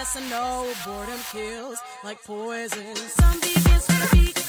yes and no. Boredom kills like poison. Some begins to be.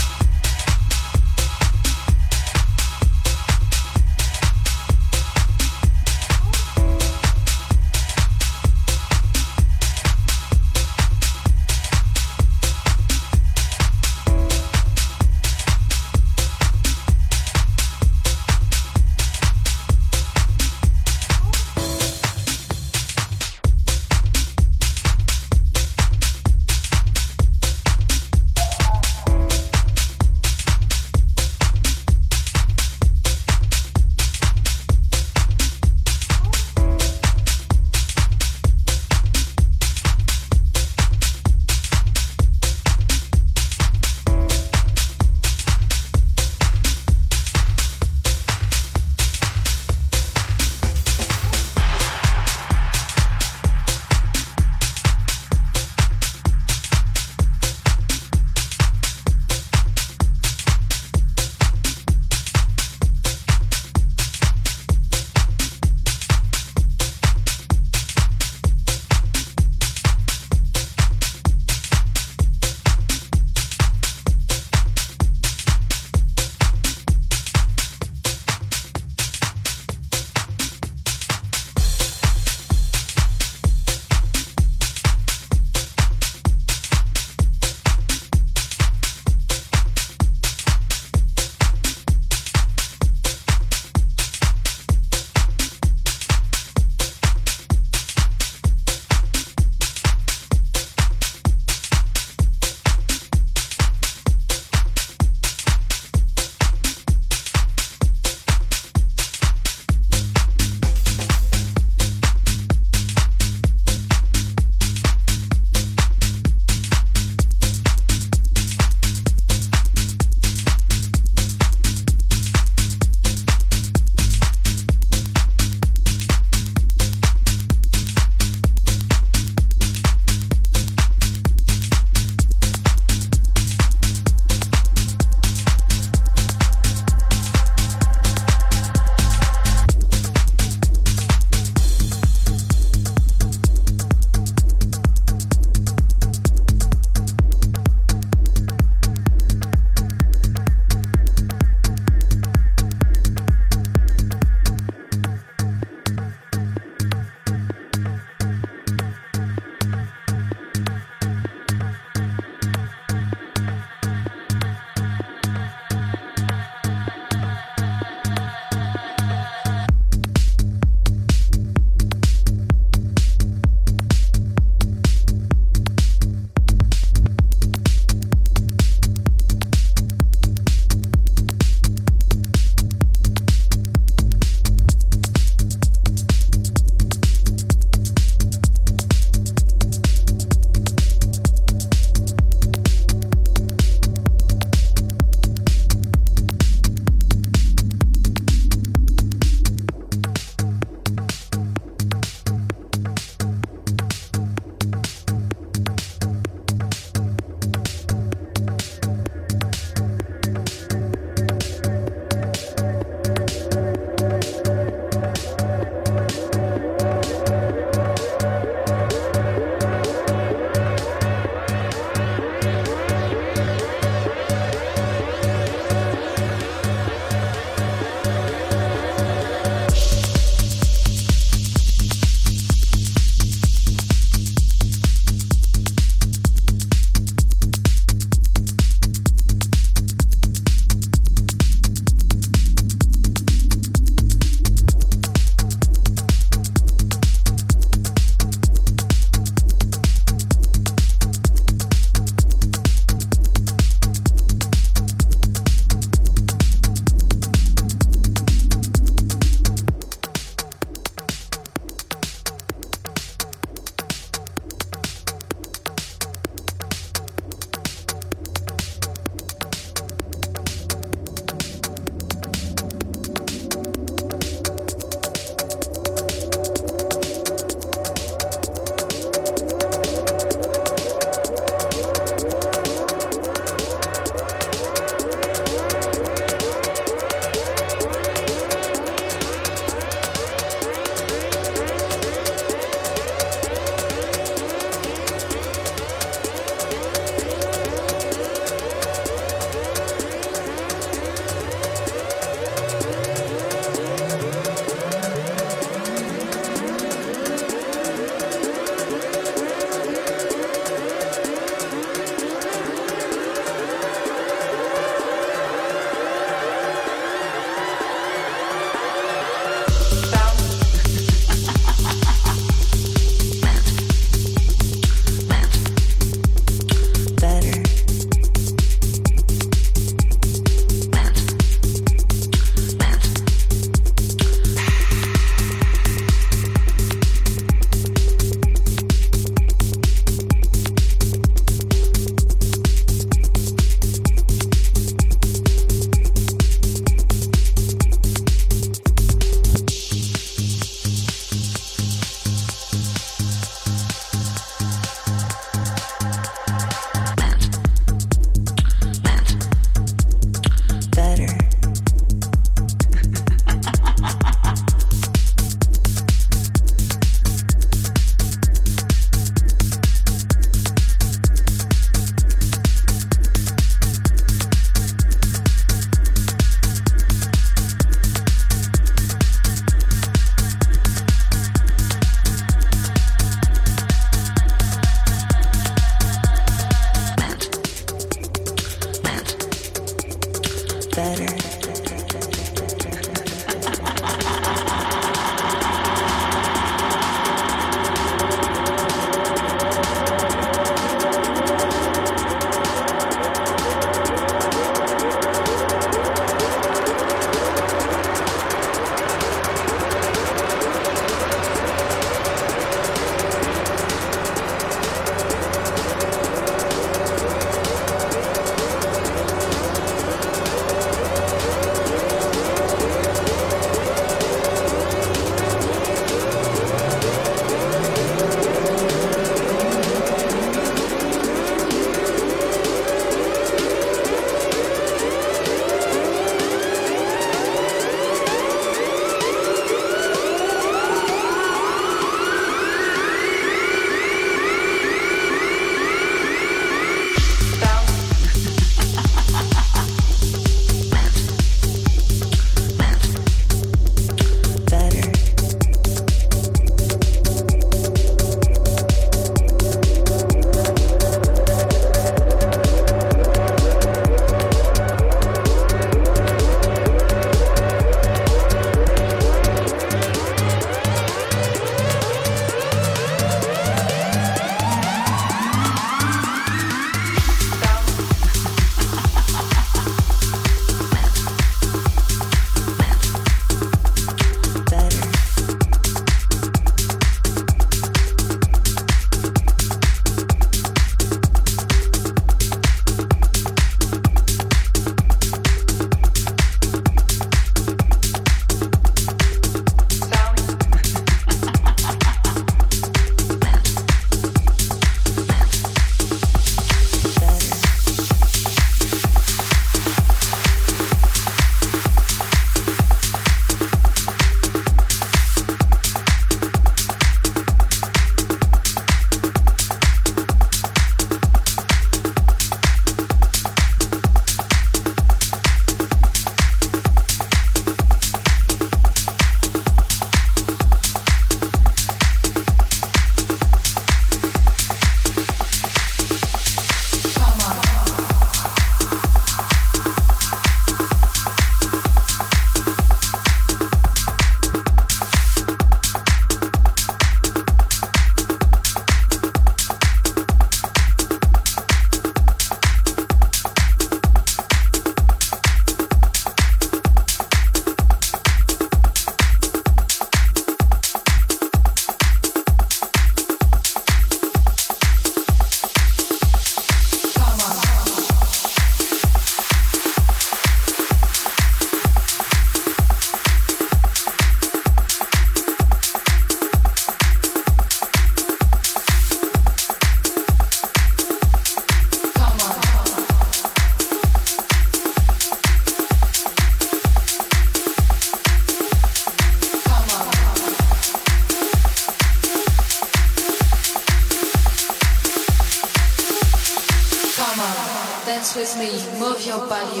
Me, move your body,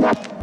you.